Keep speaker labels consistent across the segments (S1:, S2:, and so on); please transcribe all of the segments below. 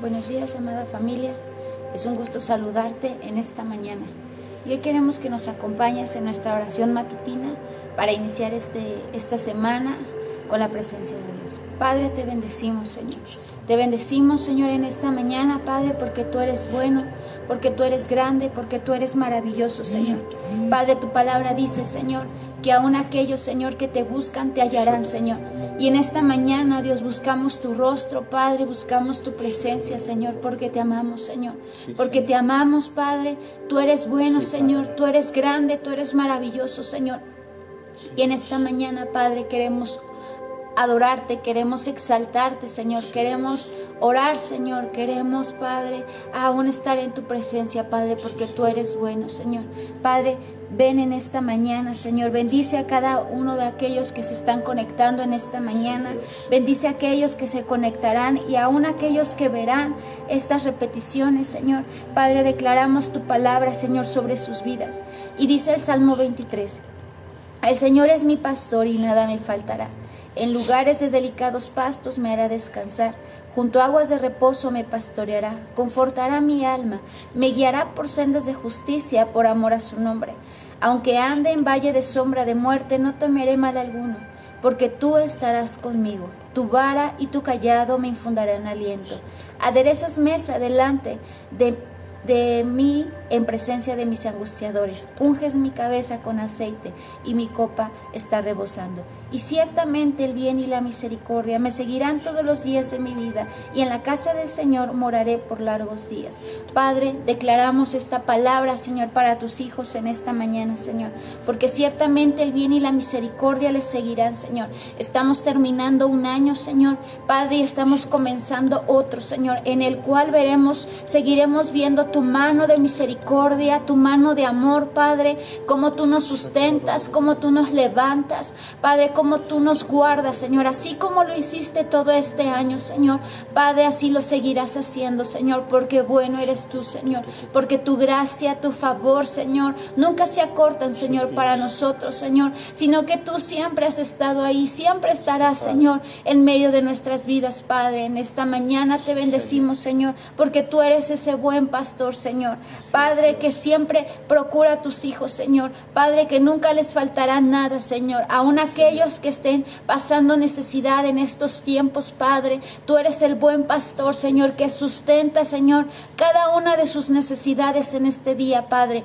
S1: Buenos días, amada familia. Es un gusto saludarte en esta mañana. Y hoy queremos que nos acompañes en nuestra oración matutina para iniciar este, esta semana con la presencia de Dios. Padre, te bendecimos, Señor. Te bendecimos, Señor, en esta mañana, Padre, porque tú eres bueno, porque tú eres grande, porque tú eres maravilloso, Señor. Padre, tu palabra dice, Señor, que aún aquellos, Señor, que te buscan, te hallarán, Señor. Y en esta mañana, Dios, buscamos tu rostro, Padre, buscamos tu presencia, Señor, porque te amamos, Señor. Porque te amamos, Padre. Tú eres bueno, Señor. Tú eres grande, tú eres maravilloso, Señor. Y en esta mañana, Padre, queremos adorarte, queremos exaltarte, Señor. Queremos orar, Señor. Queremos, Padre, aún estar en tu presencia, Padre, porque tú eres bueno, Señor. Padre, ven en esta mañana, Señor. Bendice a cada uno de aquellos que se están conectando en esta mañana. Bendice a aquellos que se conectarán y aún aquellos que verán estas repeticiones, Señor. Padre, declaramos tu palabra, Señor, sobre sus vidas. Y dice el Salmo 23. El Señor es mi pastor y nada me faltará. En lugares de delicados pastos me hará descansar, junto a aguas de reposo me pastoreará, confortará mi alma, me guiará por sendas de justicia por amor a su nombre. Aunque ande en valle de sombra de muerte, no temeré mal alguno, porque tú estarás conmigo. Tu vara y tu callado me infundarán aliento. Aderezas mesa delante de de mí en presencia de mis angustiadores. Unges mi cabeza con aceite y mi copa está rebosando. Y ciertamente el bien y la misericordia me seguirán todos los días de mi vida y en la casa del Señor moraré por largos días. Padre, declaramos esta palabra, Señor, para tus hijos en esta mañana, Señor, porque ciertamente el bien y la misericordia les seguirán, Señor. Estamos terminando un año, Señor, Padre, y estamos comenzando otro, Señor, en el cual veremos, seguiremos viendo tu mano de misericordia, tu mano de amor, Padre, como tú nos sustentas, como tú nos levantas, Padre, como tú nos guardas, Señor, así como lo hiciste todo este año, Señor. Padre, así lo seguirás haciendo, Señor, porque bueno eres tú, Señor, porque tu gracia, tu favor, Señor, nunca se acortan, Señor, para nosotros, Señor, sino que tú siempre has estado ahí, siempre estarás, Señor, en medio de nuestras vidas, Padre. En esta mañana te bendecimos, Señor, porque tú eres ese buen pastor Señor. Padre, que siempre procura a tus hijos, Señor. Padre, que nunca les faltará nada, Señor. Aún aquellos que estén pasando necesidad en estos tiempos, Padre. Tú eres el buen pastor, Señor, que sustenta, Señor, cada una de sus necesidades en este día, Padre.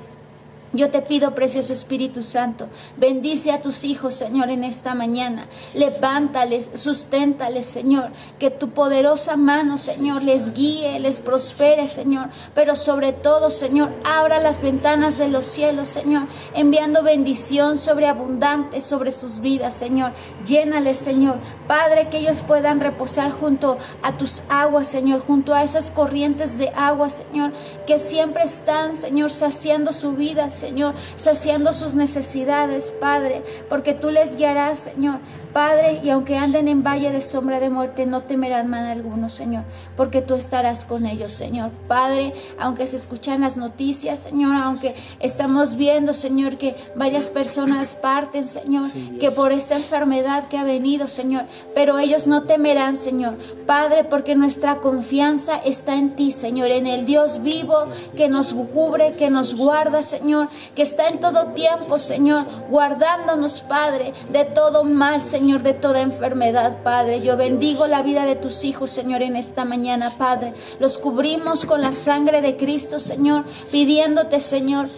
S1: Yo te pido, precioso Espíritu Santo, bendice a tus hijos, Señor, en esta mañana. Levántales, susténtales, Señor. Que tu poderosa mano, Señor, les guíe, les prospere, Señor. Pero sobre todo, Señor, abra las ventanas de los cielos, Señor, enviando bendición sobreabundante sobre sus vidas, Señor. Llénales, Señor. Padre, que ellos puedan reposar junto a tus aguas, Señor, junto a esas corrientes de agua, Señor, que siempre están, Señor, saciando su vida, Señor Señor, saciando sus necesidades, Padre, porque tú les guiarás, Señor. Padre, y aunque anden en valle de sombra de muerte, no temerán mal alguno, Señor, porque tú estarás con ellos, Señor. Padre, aunque se escuchan las noticias, Señor, aunque estamos viendo, Señor, que varias personas parten, Señor, que por esta enfermedad que ha venido, Señor, pero ellos no temerán, Señor. Padre, porque nuestra confianza está en ti, Señor, en el Dios vivo que nos cubre, que nos guarda, Señor, que está en todo tiempo, Señor, guardándonos, Padre, de todo mal, Señor Señor, de toda enfermedad, Padre. Yo bendigo la vida de tus hijos, Señor, en esta mañana, Padre. Los cubrimos con la sangre de Cristo, Señor, pidiéndote, Señor,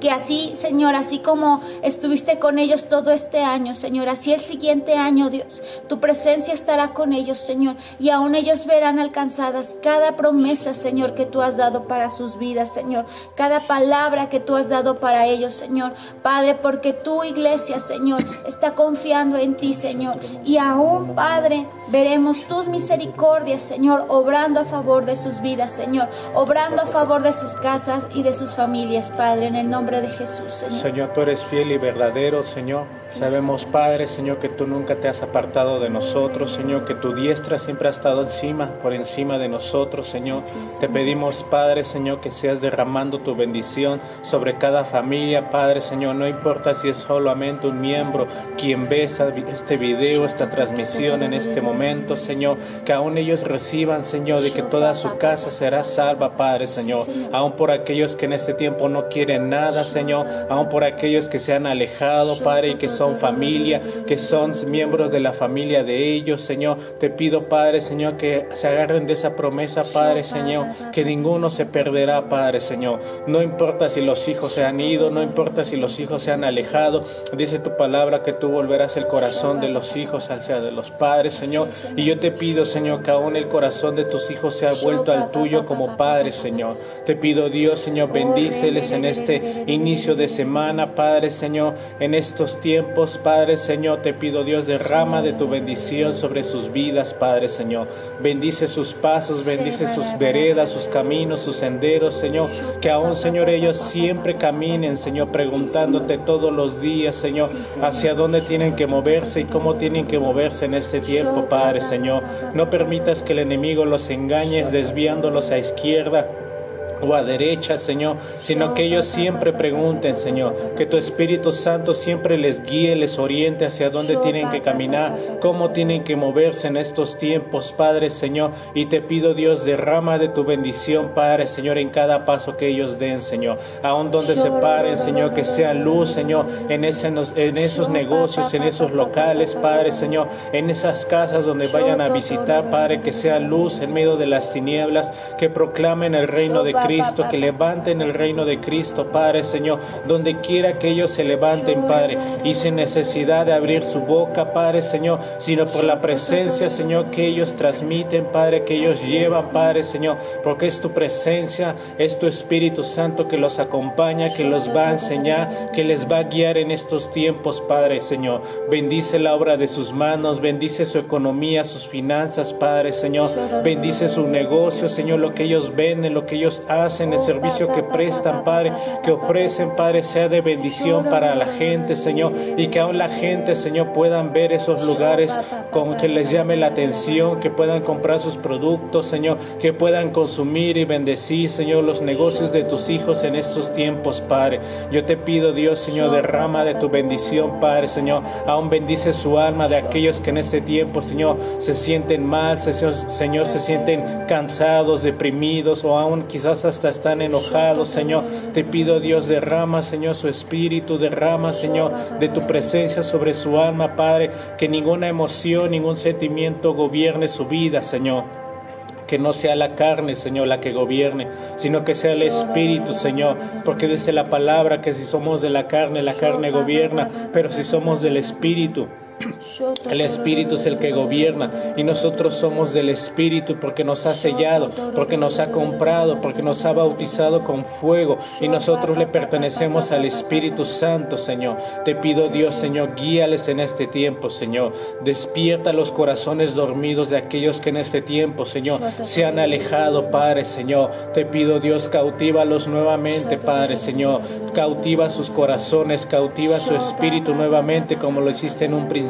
S1: que así, Señor, así como estuviste con ellos todo este año, Señor, así el siguiente año, Dios, tu presencia estará con ellos, Señor, y aún ellos verán alcanzadas cada promesa, Señor, que tú has dado para sus vidas, Señor, cada palabra que tú has dado para ellos, Señor, Padre, porque tu iglesia, Señor, está confiando en ti, Señor, y aún, Padre, veremos tus misericordias, Señor, obrando a favor de sus vidas, Señor, obrando a favor de sus casas y de sus familias, Padre, en el nombre nombre de Jesús, Señor.
S2: Señor, tú eres fiel y verdadero, Señor. Sabemos, Padre, Señor, que tú nunca te has apartado de nosotros, Señor, que tu diestra siempre ha estado encima, por encima de nosotros, Señor. Te pedimos, Padre, Señor, que seas derramando tu bendición sobre cada familia, Padre, Señor. No importa si es solamente un miembro quien ve este video, esta transmisión en este momento, Señor, que aún ellos reciban, Señor, de que toda su casa será salva, Padre, Señor. Aún por aquellos que en este tiempo no quieren nada, Señor, aún por aquellos que se han alejado, Padre, y que son familia, que son miembros de la familia de ellos, Señor. Te pido, Padre, Señor, que se agarren de esa promesa, Padre, Señor, que ninguno se perderá, Padre, Señor. No importa si los hijos se han ido, no importa si los hijos se han alejado. Dice tu palabra que tú volverás el corazón de los hijos hacia de los padres, Señor. Y yo te pido, Señor, que aún el corazón de tus hijos sea vuelto al tuyo como Padre, Señor. Te pido, Dios, Señor, bendíceles en este inicio de semana, Padre, Señor, en estos tiempos, Padre, Señor, te pido, Dios, derrama de tu bendición sobre sus vidas, Padre, Señor. Bendice sus pasos, bendice sus veredas, sus caminos, sus senderos, Señor. Que aún, Señor, ellos siempre caminen, Señor, preguntándote todos los días, Señor, hacia dónde tienen que moverse y cómo tienen que moverse en este tiempo, Padre, Señor. No permitas que el enemigo los engañe desviándolos a izquierda o a derecha, Señor, sino que ellos siempre pregunten, Señor, que tu Espíritu Santo siempre les guíe, les oriente hacia dónde tienen que caminar, cómo tienen que moverse en estos tiempos, Padre, Señor, y te pido, Dios, derrama de tu bendición, Padre, Señor, en cada paso que ellos den, Señor, aún donde se paren, Señor, que sea luz, Señor, en, esos negocios, en esos locales, Padre, Señor, en esas casas donde vayan a visitar, Padre, que sea luz en medio de las tinieblas, que proclamen el reino de Cristo, que levanten el reino de Cristo, Padre Señor, donde quiera que ellos se levanten, Padre, y sin necesidad de abrir su boca, Padre Señor, sino por la presencia, Señor, que ellos transmiten, Padre, que ellos llevan, Padre Señor, porque es tu presencia, es tu Espíritu Santo que los acompaña, que los va a enseñar, que les va a guiar en estos tiempos, Padre Señor. Bendice la obra de sus manos, bendice su economía, sus finanzas, Padre Señor. Bendice su negocio, Señor, lo que ellos venden, lo que ellos hacen hacen, el servicio que prestan, Padre, que ofrecen, Padre, sea de bendición para la gente, Señor, y que aún la gente, Señor, puedan ver esos lugares con que les llame la atención, que puedan comprar sus productos, Señor, que puedan consumir y bendecir, Señor, los negocios de tus hijos en estos tiempos, Padre. Yo te pido, Dios, Señor, derrama de tu bendición, Padre, Señor, aún bendice su alma de aquellos que en este tiempo, Señor, se sienten mal, Señor, se sienten cansados, deprimidos o aún quizás hasta están enojados, Señor. Te pido, Dios, derrama, Señor, su espíritu, derrama, Señor, de tu presencia sobre su alma, Padre, que ninguna emoción, ningún sentimiento gobierne su vida, Señor que no sea la carne, Señor, la que gobierne, sino que sea el Espíritu, Señor, porque dice la palabra que si somos de la carne, la carne gobierna, pero si somos del Espíritu, el Espíritu es el que gobierna y nosotros somos del Espíritu porque nos ha sellado, porque nos ha comprado, porque nos ha bautizado con fuego y nosotros le pertenecemos al Espíritu Santo, Señor. Te pido Dios, Señor, guíales en este tiempo, Señor. Despierta los corazones dormidos de aquellos que en este tiempo, Señor, se han alejado, Padre, Señor. Te pido Dios, cautívalos nuevamente, Padre, Señor. Cautiva sus corazones, cautiva su espíritu nuevamente como lo hiciste en un principio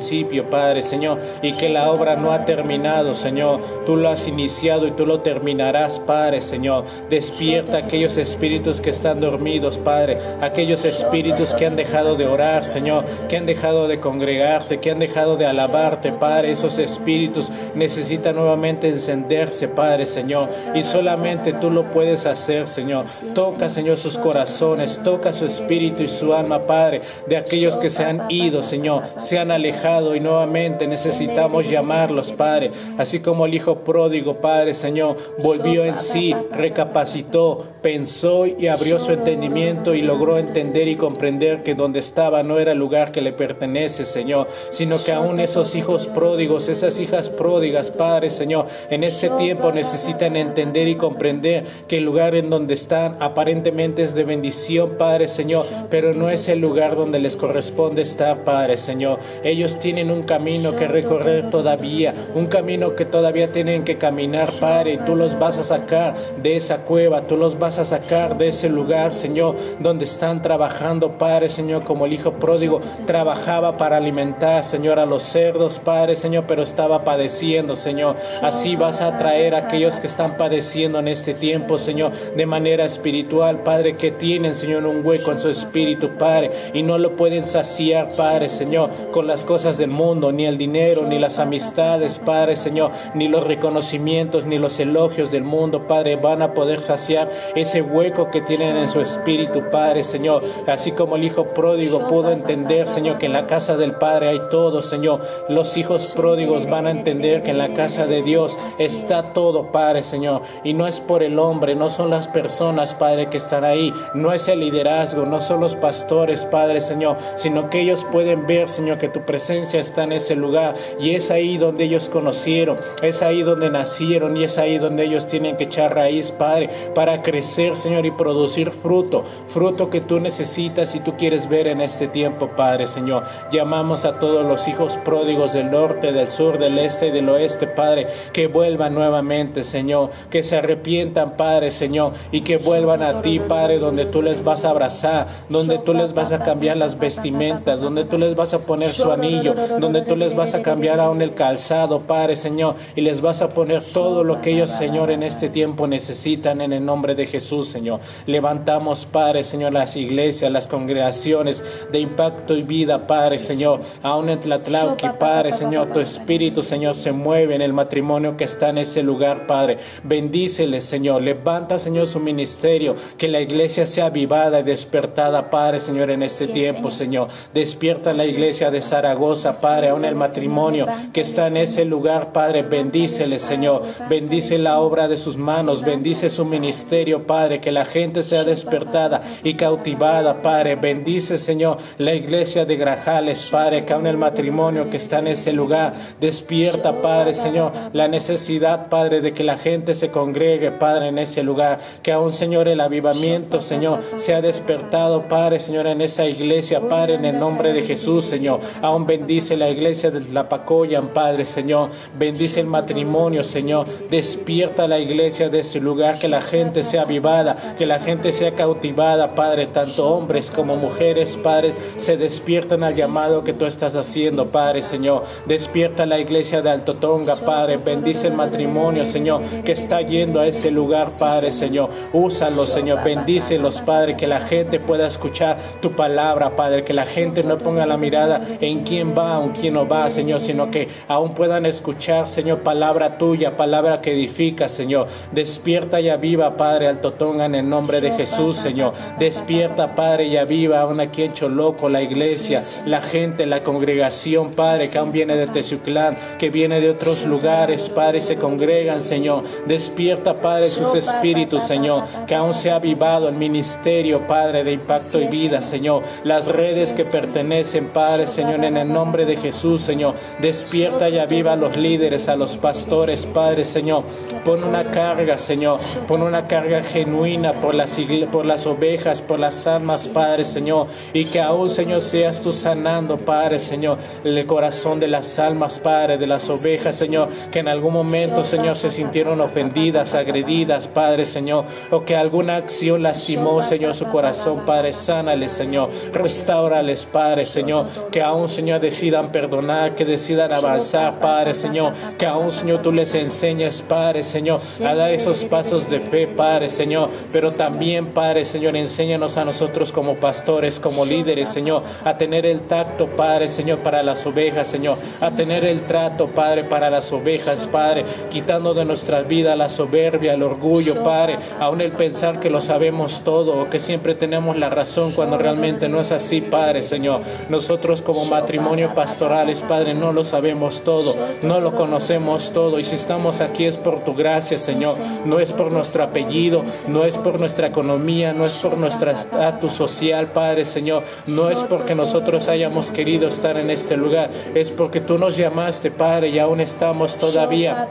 S2: Padre, Señor, y que la obra no ha terminado, Señor. Tú lo has iniciado y tú lo terminarás, Padre, Señor. Despierta aquellos espíritus que están dormidos, Padre, aquellos espíritus que han dejado de orar, Señor, que han dejado de congregarse, que han dejado de alabarte, Padre. Esos espíritus necesitan nuevamente encenderse, Padre, Señor, y solamente tú lo puedes hacer, Señor. Toca, Señor, sus corazones, toca su espíritu y su alma, Padre, de aquellos que se han ido, Señor, se han alejado y nuevamente necesitamos llamarlos, Padre. Así como el Hijo pródigo, Padre, Señor, volvió en sí, recapacitó, pensó y abrió su entendimiento y logró entender y comprender que donde estaba no era el lugar que le pertenece, Señor, sino que aún esos hijos pródigos, esas hijas pródigas, Padre, Señor, en este tiempo necesitan entender y comprender que el lugar en donde están aparentemente es de bendición, Padre, Señor, pero no es el lugar donde les corresponde estar, Padre, Señor. Ellos tienen un camino que recorrer todavía, un camino que todavía tienen que caminar, Padre, y tú los vas a sacar de esa cueva, tú los vas a sacar de ese lugar, Señor, donde están trabajando, Padre, Señor, como el Hijo pródigo trabajaba para alimentar, Señor, a los cerdos, Padre, Señor, pero estaba padeciendo, Señor. Así vas a traer a aquellos que están padeciendo en este tiempo, Señor, de manera espiritual, Padre, que tienen, Señor, un hueco en su espíritu, Padre, y no lo pueden saciar, Padre, Señor, con las cosas del mundo, ni el dinero, ni las amistades, Padre, Señor, ni los reconocimientos, ni los elogios del mundo, Padre, van a poder saciar ese hueco que tienen en su espíritu, Padre, Señor, así como el Hijo pródigo pudo entender, Señor, que en la casa del Padre hay todo, Señor, los hijos pródigos van a entender que en la casa de Dios está todo, Padre, Señor, y no es por el hombre, no son las personas, Padre, que están ahí, no es el liderazgo, no son los pastores, Padre, Señor, sino que ellos pueden ver, Señor, que tu presencia está en ese lugar y es ahí donde ellos conocieron, es ahí donde nacieron y es ahí donde ellos tienen que echar raíz, Padre, para crecer, Señor, y producir fruto, fruto que tú necesitas y tú quieres ver en este tiempo, Padre, Señor. Llamamos a todos los hijos pródigos del norte, del sur, del este y del oeste, Padre, que vuelvan nuevamente, Señor, que se arrepientan, Padre, Señor, y que vuelvan a ti, Padre, donde tú les vas a abrazar, donde tú les vas a cambiar las vestimentas, donde tú les vas a poner su anillo, donde tú les vas a cambiar aún el calzado, Padre, Señor, y les vas a poner todo lo que ellos, Señor, en este tiempo necesitan en el nombre de Jesús, Señor. Levantamos, Padre, Señor, las iglesias, las congregaciones de impacto y vida, Padre, Señor, aún en Tlatlauqui, Padre, Señor, tu Espíritu, Señor, se mueve en el matrimonio que está en ese lugar, Padre. Bendíceles, Señor. Levanta, Señor, su ministerio, que la iglesia sea avivada y despertada, Padre, Señor, en este tiempo, Señor. Despierta la iglesia de Zaragoza, Padre, aún el matrimonio que está en ese lugar, Padre. Bendíceles, Señor. Bendice la obra de sus manos, bendice su ministerio, Padre, que la gente sea despertada y cautivada, Padre. Bendice, Señor, la iglesia de Grajales, Padre, que aún el matrimonio que está en ese lugar, despierta, Padre, Señor, la necesidad, Padre, de que la gente se congregue, Padre, en ese lugar, que aún, Señor, el avivamiento, Señor, sea despertado, Padre, Señor, en esa iglesia, Padre, en el nombre de Jesús, Señor. Aún bendice la iglesia de la Pacoyan, Padre, Señor. Bendice el matrimonio, Señor. Despierta la iglesia de ese lugar, que la gente sea avivada, que la gente sea cautivada, Padre, tanto hombres como mujeres, Padre, se despiertan al llamado que tú estás haciendo, Padre, Señor. Despierta la iglesia de Alto Tonga, Padre. Bendice el matrimonio, Señor, que está yendo a ese lugar, Padre, Señor. Úsalos, Señor. Bendícelos, Padre, que la gente pueda escuchar tu palabra, Padre. Que la gente no ponga la mirada en quién va en quién no va, Señor, sino que aún puedan escuchar, Señor, palabra tuya, palabra que edifica, Señor. Despierta y aviva, Padre, Alto Tonga, en el nombre de Jesús, Señor. Despierta, Padre, y aviva aún aquí en Choloco, la iglesia, la gente, la congregación, Padre, que aún viene de Tezuclán, que viene de otros lugares, Padre, se congregan, Señor. Despierta, Padre, sus espíritus, Señor, que aún se ha avivado el ministerio, Padre, de impacto y vida, Señor. Las redes que pertenecen, Padre, Señor, en el nombre de Jesús, Señor. Despierta y aviva a los líderes, a los pastores, Padre, Señor. Pon una carga, Señor. Pon una carga genuina por las, por las ovejas, por las almas, Padre, Señor. Y que aún, Señor, seas tú sanando, Padre, Señor, el corazón de las almas, Padre, de las ovejas, Señor, que en algún momento, Señor, se sintieron ofendidas, agredidas, Padre, Señor, o que alguna acción lastimó, Señor, su corazón, Padre, sánales, Señor, restaurales, Padre, Señor, que aún, Señor, decidan perdonar, que decidan avanzar, Padre, Señor, que aún, Señor, tú les enseñes, Padre, Señor, a dar esos pasos de fe, Padre, Señor, pero también, Padre, Señor, enséñanos a nosotros como pastores, como líderes, Señor, a tener el tacto, Padre, Señor, para las ovejas, Señor, a tener el trato, Padre, para las ovejas, Padre, quitando de nuestra vida la soberbia, el orgullo, Padre, aún el pensar que lo sabemos todo o que siempre tenemos la razón cuando realmente no es así, Padre, Señor. Nosotros como matrimonio pastorales, Padre, no lo sabemos todo, no lo conocemos todo y si estamos aquí es por tu gracia, Señor, no es por nuestro apellido, no es por nuestra economía, no es por nuestro estatus social, Padre, Señor, no es porque nosotros hayamos querido estar en este lugar, es porque tú nos llamaste, Padre, y aún estamos todavía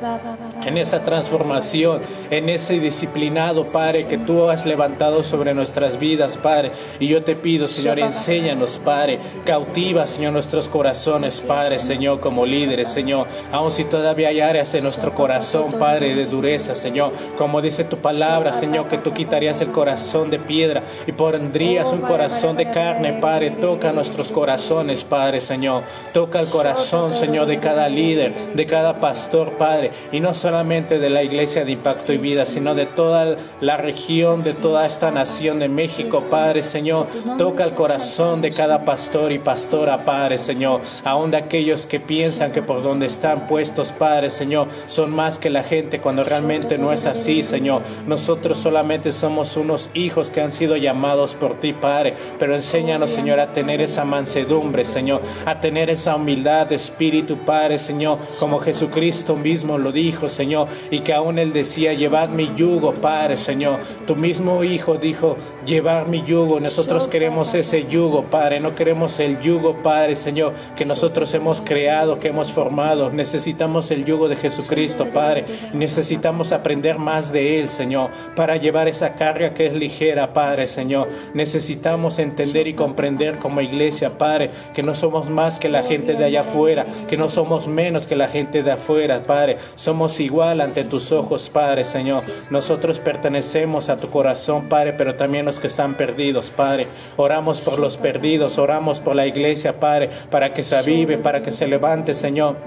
S2: en esa transformación, en ese disciplinado, Padre, que tú has levantado sobre nuestras vidas, Padre. Y yo te pido, Señor, enséñanos, Padre, cautiva, Señor, nuestros corazones, Padre, Señor, como líderes, Señor. Aun si todavía hay áreas en nuestro corazón, Padre, de dureza, Señor. Como dice tu palabra, Señor, que tú quitarías el corazón de piedra y pondrías un corazón de carne, Padre. Toca nuestros corazones, Padre, Señor. Toca el corazón, Señor, de cada líder, de cada pastor, Padre. Y no solamente de la iglesia de impacto y vida, sino de toda la región, de toda esta nación de México, Padre, Señor. Toca el corazón de cada pastor y pastora, Padre, Señor. Aún de aquellos que piensan que por donde están puestos, Padre, Señor, son más que la gente cuando realmente no es así, Señor. Nosotros solamente somos unos hijos que han sido llamados por ti, Padre. Pero enséñanos, Señor, a tener esa mansedumbre, Señor, a tener esa humildad de espíritu, Padre, Señor, como Jesucristo mismo lo dijo, Señor, y que aún Él decía, llevad mi yugo, Padre, Señor. Tu mismo Hijo dijo, llevar mi yugo. Nosotros queremos ese yugo, Padre. No queremos el yugo, Padre, Señor, que nosotros hemos creado, que hemos formado. Necesitamos el yugo de Jesucristo, Padre. Necesitamos aprender más de Él, Señor, para llevar esa carga que es ligera, Padre, Señor. Necesitamos entender y comprender como iglesia, Padre, que no somos más que la gente de allá afuera, que no somos menos que la gente de afuera, Padre. Somos igual ante tus ojos, Padre, Señor. Nosotros pertenecemos a tu corazón, Padre, pero también los que están perdidos, Padre. Oramos por los perdidos, oramos por la iglesia, Padre, para que se avive, para que se levante, Señor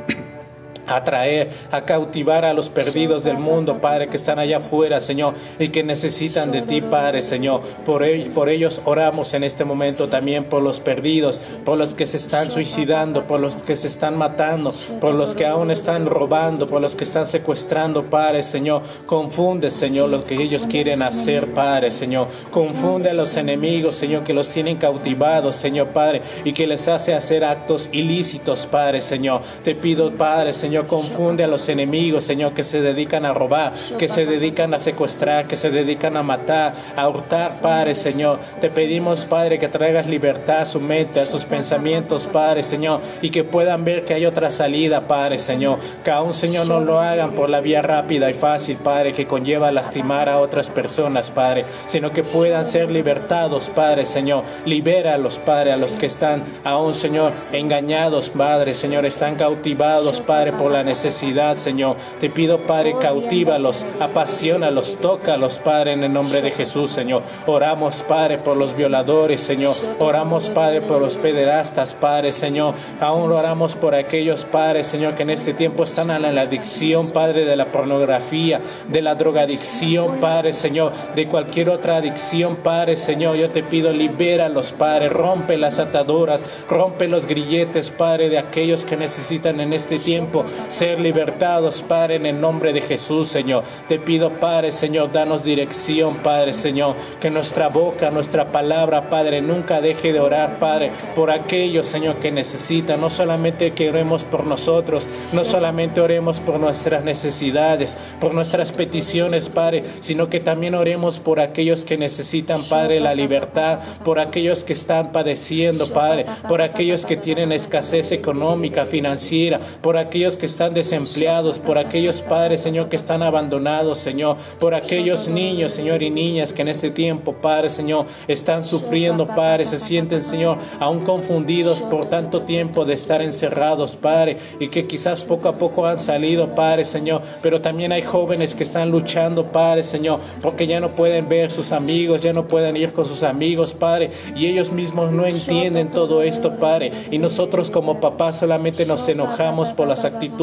S2: a traer, a cautivar a los perdidos del mundo, Padre, que están allá afuera, Señor, y que necesitan de ti, Padre, Señor. Por, ellos, por ellos oramos en este momento también por los perdidos, por los que se están suicidando, por los que se están matando, por los que aún están robando, por los que están secuestrando, Padre, Señor. Confunde, Señor, lo que ellos quieren hacer, Padre, Señor. Confunde a los enemigos, Señor, que los tienen cautivados, Señor, Padre, y que les hace hacer actos ilícitos, Padre, Señor. Te pido, Padre, Señor, confunde a los enemigos, Señor, que se dedican a robar, que se dedican a secuestrar, que se dedican a matar, a hurtar, Padre, Señor. Te pedimos, Padre, que traigas libertad a su mente, a sus pensamientos, Padre, Señor, y que puedan ver que hay otra salida, Padre, Señor. Que aún, Señor, no lo hagan por la vía rápida y fácil, Padre, que conlleva lastimar a otras personas, Padre, sino que puedan ser libertados, Padre, Señor. Libéralos, Padre, a los que están aún, Señor, engañados, Padre, Señor, están cautivados, Padre, por la necesidad, Señor. Te pido, Padre, cautívalos, apasionalos, tócalos, Padre, en el nombre de Jesús, Señor. Oramos, Padre, por los violadores, Señor. Oramos, Padre, por los pederastas, Padre, Señor. Aún oramos por aquellos, Padre, Señor, que en este tiempo están a la adicción, Padre, de la pornografía, de la drogadicción, Padre, Señor, de cualquier otra adicción, Padre, Señor. Yo te pido, libéralos, Padre, rompe las ataduras, rompe los grilletes, Padre, de aquellos que necesitan en este tiempo ser libertados, Padre, en el nombre de Jesús, Señor. Te pido, Padre, Señor, danos dirección, Padre, Señor, que nuestra boca, nuestra palabra, Padre, nunca deje de orar, Padre, por aquellos, Señor, que necesitan. No solamente que oremos por nosotros, no solamente oremos por nuestras necesidades, por nuestras peticiones, Padre, sino que también oremos por aquellos que necesitan, Padre, la libertad, por aquellos que están padeciendo, Padre, por aquellos que tienen escasez económica, financiera, por aquellos que están desempleados, por aquellos padres, Señor, que están abandonados, Señor, por aquellos niños, Señor, y niñas que en este tiempo, Padre, Señor, están sufriendo, Padre, se sienten, Señor, aún confundidos por tanto tiempo de estar encerrados, Padre, y que quizás poco a poco han salido, Padre, Señor, pero también hay jóvenes que están luchando, Padre, Señor, porque ya no pueden ver sus amigos, ya no pueden ir con sus amigos, Padre, y ellos mismos no entienden todo esto, Padre, y nosotros como papás solamente nos enojamos por las actitudes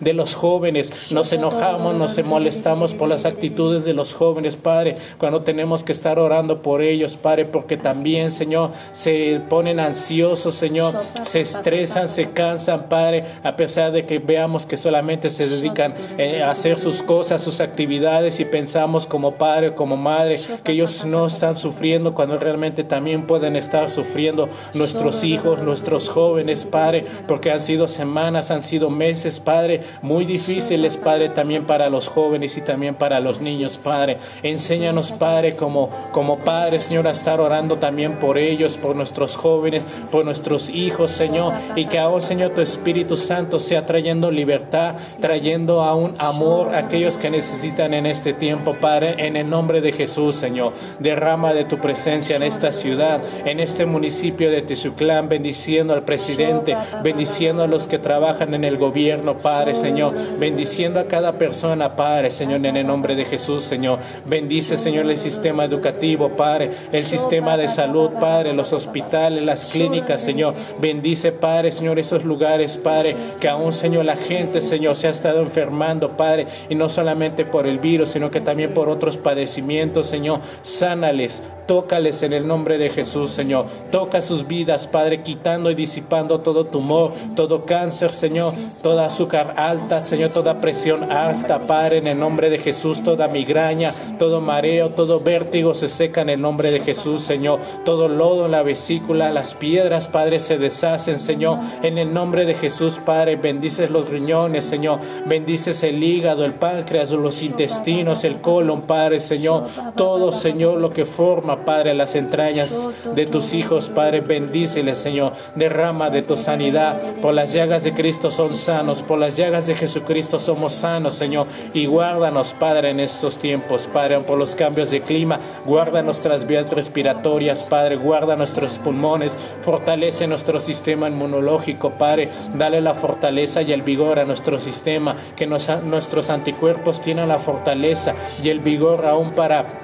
S2: de los jóvenes. Nos enojamos, nos molestamos por las actitudes de los jóvenes, Padre, cuando tenemos que estar orando por ellos, Padre, porque también, Señor, se ponen ansiosos, Señor, se estresan, se cansan, Padre, a pesar de que veamos que solamente se dedican eh, a hacer sus cosas, sus actividades y pensamos como padre, como madre, que ellos no están sufriendo cuando realmente también pueden estar sufriendo nuestros hijos, nuestros jóvenes, Padre, porque han sido semanas, han sido meses Padre, muy difíciles, Padre, también para los jóvenes y también para los niños, Padre. Enséñanos, Padre, como, como Padre, Señor, a estar orando también por ellos, por nuestros jóvenes, por nuestros hijos, Señor, y que ahora, Señor, tu Espíritu Santo sea trayendo libertad, trayendo aún amor a aquellos que necesitan en este tiempo, Padre, en el nombre de Jesús, Señor. Derrama de tu presencia en esta ciudad, en este municipio de Tizuclán, bendiciendo al presidente, bendiciendo a los que trabajan en el gobierno, Padre, Señor, bendiciendo a cada persona, Padre, Señor, en el nombre de Jesús, Señor. Bendice, Señor, el sistema educativo, Padre, el sistema de salud, Padre, los hospitales, las clínicas, Señor. Bendice, Padre, Señor, esos lugares, Padre, que aún, Señor, la gente, Señor, se ha estado enfermando, Padre, y no solamente por el virus, sino que también por otros padecimientos, Señor. Sánales, tócales en el nombre de Jesús, Señor. Toca sus vidas, Padre, quitando y disipando todo tumor, todo cáncer, Señor, toda azúcar alta, Señor, toda presión alta, Padre, en el nombre de Jesús, toda migraña, todo mareo, todo vértigo se seca en el nombre de Jesús, Señor. Todo lodo en la vesícula, las piedras, Padre, se deshacen, Señor, en el nombre de Jesús, Padre. Bendices los riñones, Señor. Bendices el hígado, el páncreas, los intestinos, el colon, Padre, Señor. Todo, Señor, lo que forma, Padre, las entrañas de tus hijos, Padre. Bendíceles, Señor. Derrama de tu sanidad. Por las llagas de Cristo son sanos. Por las llagas de Jesucristo somos sanos, Señor. Y guárdanos, Padre, en estos tiempos, Padre, por los cambios de clima. Guarda nuestras vías respiratorias, Padre. Guarda nuestros pulmones. Fortalece nuestro sistema inmunológico, Padre. Dale la fortaleza y el vigor a nuestro sistema. Que nuestros anticuerpos tienen la fortaleza y el vigor aún para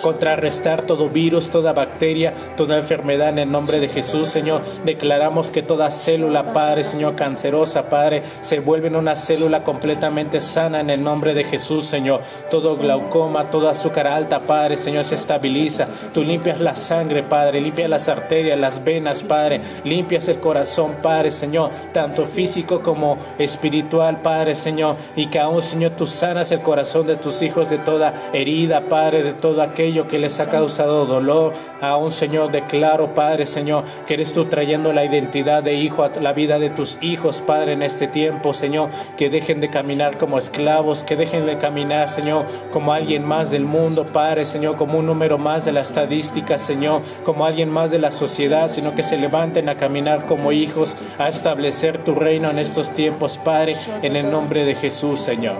S2: contrarrestar todo virus, toda bacteria, toda enfermedad en el nombre de Jesús, Señor. Declaramos que toda célula, Padre, Señor, cancerosa, Padre, se vuelve en una célula completamente sana en el nombre de Jesús, Señor. Todo glaucoma, toda azúcar alta, Padre, Señor, se estabiliza. Tú limpias la sangre, Padre, limpias las arterias, las venas, Padre, limpias el corazón, Padre, Señor, tanto físico como espiritual, Padre, Señor, y que aún, Señor, tú sanas el corazón de tus hijos de toda herida, Padre, de todo aquello que les ha causado dolor. A un Señor, declaro, Padre, Señor, que eres tú trayendo la identidad de hijo a la vida de tus hijos, Padre, en este tiempo, Señor, que dejen de caminar como esclavos, que dejen de caminar, Señor, como alguien más del mundo, Padre, Señor, como un número más de la estadística, Señor, como alguien más de la sociedad, sino que se levanten a caminar como hijos, a establecer tu reino en estos tiempos, Padre, en el nombre de Jesús, Señor.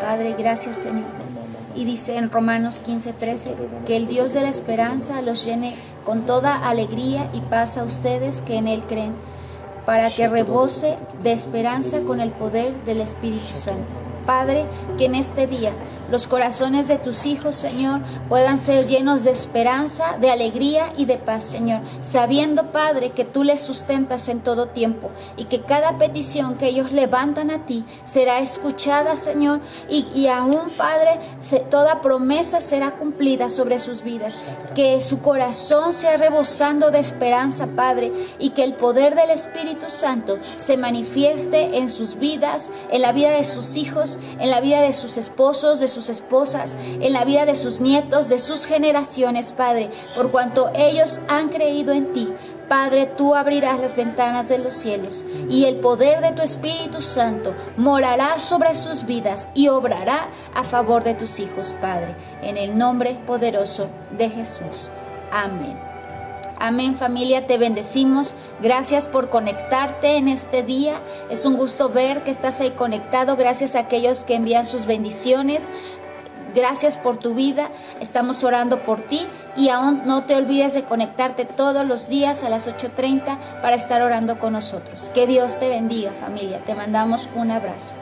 S1: Padre, gracias, Señor y dice en Romanos 15:13 que el Dios de la esperanza los llene con toda alegría y paz a ustedes que en Él creen, para que rebose de esperanza con el poder del Espíritu Santo. Padre, que en este día los corazones de tus hijos, Señor, puedan ser llenos de esperanza, de alegría y de paz, Señor, sabiendo, Padre, que tú les sustentas en todo tiempo y que cada petición que ellos levantan a ti será escuchada, Señor, y, aún, Padre, toda promesa será cumplida sobre sus vidas. Que su corazón sea rebosando de esperanza, Padre, y que el poder del Espíritu Santo se manifieste en sus vidas, en la vida de sus hijos, en la vida de sus esposos, de sus esposas, en la vida de sus nietos, de sus generaciones, Padre, por cuanto ellos han creído en ti. Padre, tú abrirás las ventanas de los cielos y el poder de tu Espíritu Santo morará sobre sus vidas y obrará a favor de tus hijos, Padre, en el nombre poderoso de Jesús. Amén. Amén familia, te bendecimos. Gracias por conectarte en este día. Es un gusto ver que estás ahí conectado. Gracias a aquellos que envían sus bendiciones. Gracias por tu vida. Estamos orando por ti y aún no te olvides de conectarte todos los días a las 8.30 para estar orando con nosotros. Que Dios te bendiga familia. Te mandamos un abrazo.